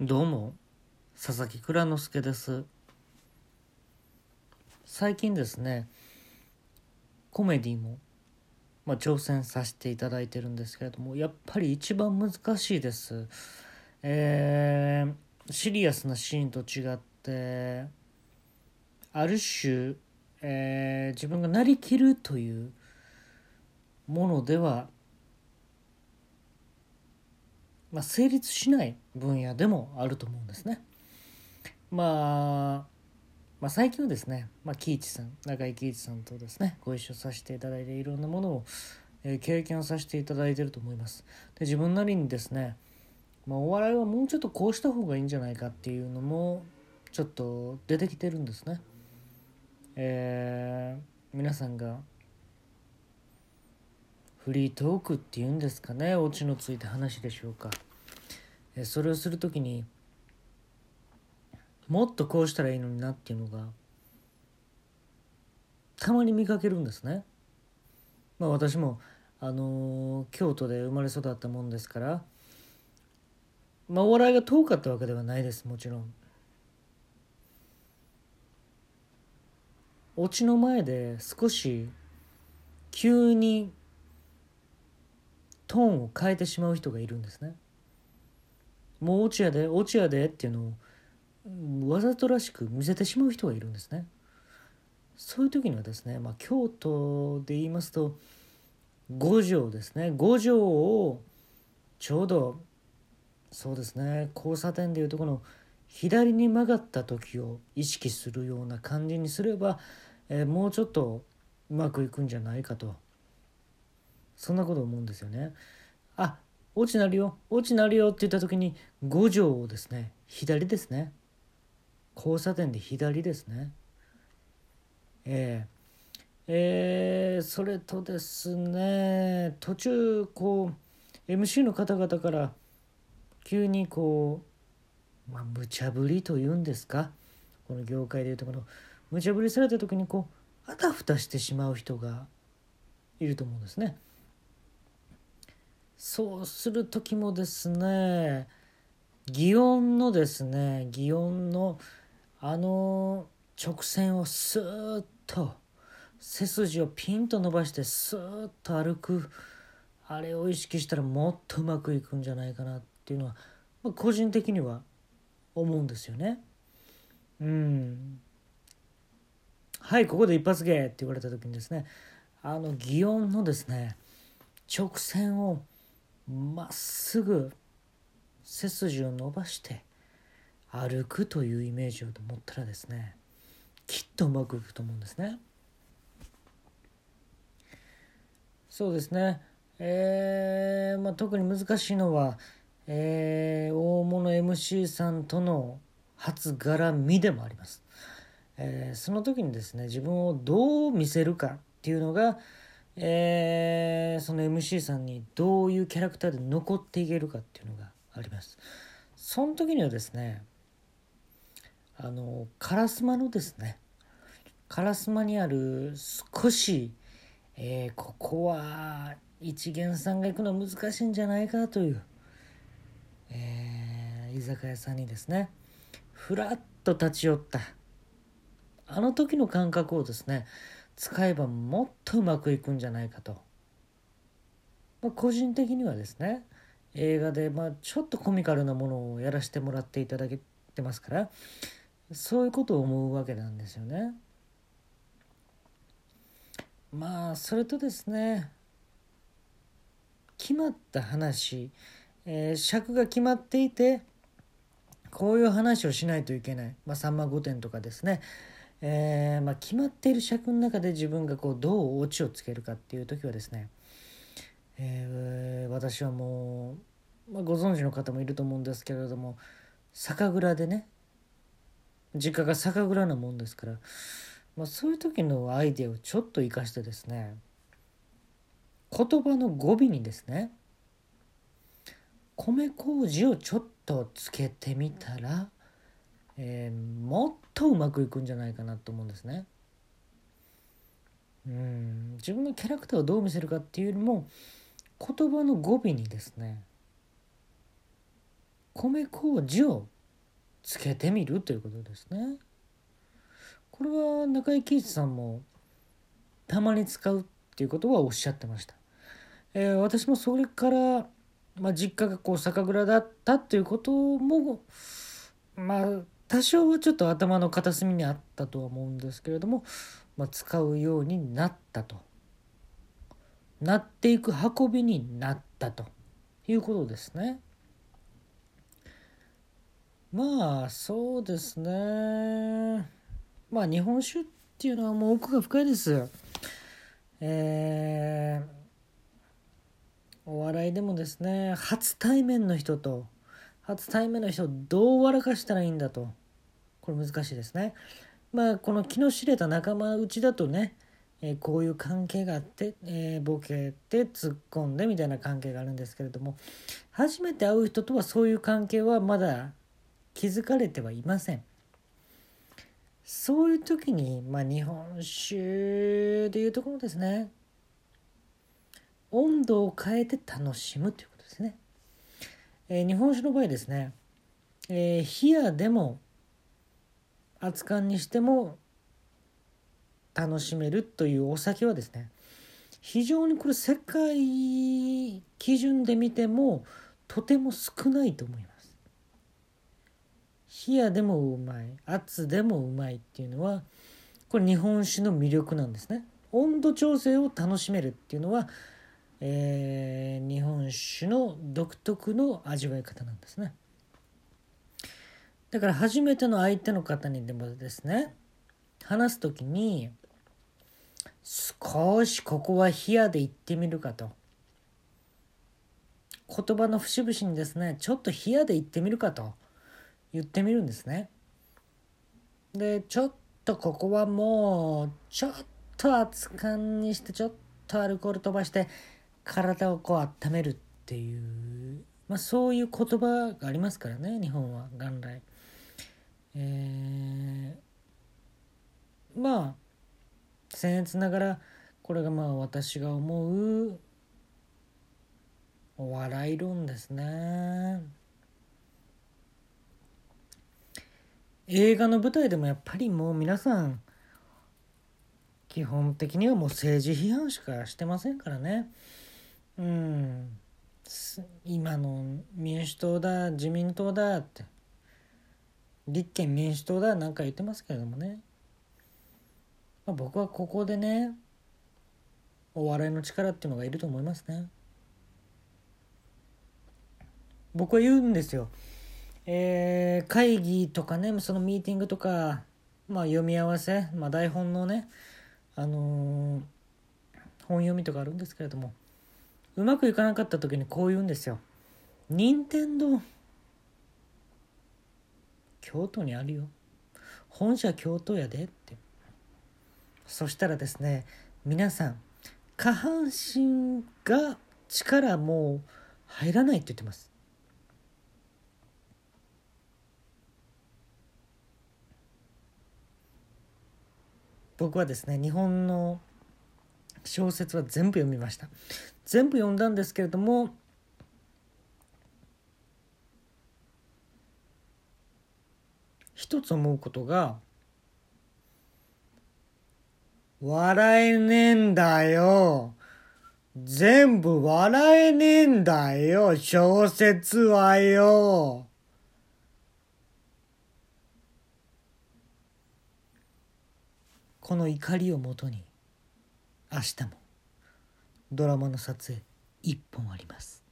どうも佐々木蔵之介です。最近ですねコメディも、まあ、挑戦させていただいてるんですけれどもやっぱり一番難しいです。えー、シリアスなシーンと違ってある種、えー、自分がなりきるというものではまあ、成立しない分野でもあると思うんですね。まあ、まあ、最近はですね、まあ、喜一さん中井貴一さんとですねご一緒させていただいていろんなものを、えー、経験をさせていただいてると思います。で自分なりにですね、まあ、お笑いはもうちょっとこうした方がいいんじゃないかっていうのもちょっと出てきてるんですね。えー、皆さんがフリートークっていうんですかねオチのついた話でしょうか。えそれをする時にもっとこうしたらいいのになっていうのがたまに見かけるんですね。まあ私もあのー、京都で生まれ育ったもんですからまあお笑いが遠かったわけではないですもちろん。オチの前で少し急にトーンを変えてしまう人がいるんですね。もう落ちやで落ちやでっていうのをわざとらしく見せてしまう人がいるんですね。そういう時にはですね、まあ、京都で言いますと五条ですね五条をちょうどそうですね交差点でいうとこの左に曲がった時を意識するような感じにすれば、えー、もうちょっとうまくいくんじゃないかとそんなこと思うんですよね。あ落ちなるよ。落ちなるよって言った時に五条をですね左ですね。交差点で左ですね。えー、えー、それとですね途中こう MC の方々から急にこうまあ無茶ぶりというんですか？この業界でいうとこの無茶ぶりされた時にこうあたふたしてしまう人がいると思うんですね。そうする時もですね擬音のですね擬音のあの直線をスーッと背筋をピンと伸ばしてスーッと歩くあれを意識したらもっとうまくいくんじゃないかなっていうのは、まあ、個人的には思うんですよね。うん。はいここで一発芸って言われた時にですねあの擬音のですね直線をまっすぐ背筋を伸ばして歩くというイメージを持ったらですねきっとうまくいくと思うんですね。そうですね、えーまあ、特に難しいのは、えー、大物 MC さんとの初絡みでもあります。えー、その時にですね自分をどう見せるかっていうのが、えー、その MC さんにどういうキャラクターで残っていけるかっていうのがあります。その時にはですねあの烏丸のですね烏丸にある少し、えー、ここは一元さんが行くのは難しいんじゃないかという、えー、居酒屋さんにですねふらっと立ち寄ったあの時の感覚をですね使えばもっとうまくいくんじゃないかと、まあ、個人的にはですね映画でまあちょっとコミカルなものをやらせてもらっていただけてますからそういうことを思うわけなんですよね。まあそれとですね決まった話、えー、尺が決まっていてこういう話をしないといけない、まあ、さんま御殿とかですね。えー、まあ、決まっている尺の中で自分がこうどうオチをつけるかっていう時はですね、えー、私はもう、まあ、ご存知の方もいると思うんですけれども酒蔵でね実家が酒蔵なもんですから、まあ、そういう時のアイデアをちょっと生かしてですね言葉の語尾にですね米麹をちょっとつけてみたらえー、もっとうまくいくんじゃないかなと思うんですね。うん自分のキャラクターをどう見せるかっていうよりも言葉の語尾にですね米麹をつけてみるということですね。これは中井貴一さんもたまに使うっていうことはおっしゃってました。えー、私もそれから、まあ、実家がこう酒蔵だったっていうこともまあ多少はちょっと頭の片隅にあったとは思うんですけれども、まあ、使うようになったとなっていく運びになったということですね。まあそうですねまあ日本酒っていうのはもう奥が深いです。えー、お笑いでもですね初対面の人と初対面の人をどう笑かしたらいいんだとこれ難しいですね。まあこの気の知れた仲間内だとね、えー、こういう関係があって、えー、ボケて突っ込んでみたいな関係があるんですけれども初めて会う人とはそういう関係はまだ気づかれてはいません。そういう時に、まあ、日本酒でいうところですね温度を変えて楽しむということですね。えー、日本酒の場合ですね、えー、冷やでも熱燗にしても楽しめるというお酒はですね非常にこれ世界基準で見てもとても少ないと思います。冷やでもうまい熱でもうまいっていうのはこれ日本酒の魅力なんですね。温度調整を楽しめるっていうのは、えー、日本酒の独特の味わい方なんですね。だから初めての相手の方にでもですね話す時に少しここは冷やで言ってみるかと言葉の節々にですねちょっと冷やで言ってみるかと言ってみるんですねでちょっとここはもうちょっと熱燗にしてちょっとアルコール飛ばして体をこう温めるっていうまあそういう言葉がありますからね日本は元来。えー、まあ僭越ながらこれがまあ私が思うお笑い論ですね映画の舞台でもやっぱりもう皆さん基本的にはもう政治批判しかしてませんからねうん。今の民主党だ自民党だって。立憲民主党だなんか言ってますけれどもね、まあ、僕はここでねお笑いの力っていうのがいると思いますね。僕は言うんですよ。えー、会議とかねそのミーティングとかまあ読み合わせ、まあ、台本のねあのー、本読みとかあるんですけれども。うまくいかなかった時にこう言うんですよ。任天堂。京都にあるよ。本社京都やでって。そしたらですね皆さん下半身が力もう入らないって言ってます。僕はですね日本の小説は全部読みました全部読んだんですけれども一つ思うことが、笑えねえんだよ。全部笑えねえんだよ、小説はよ。この怒りをもとに、明日もドラマの撮影1本あります。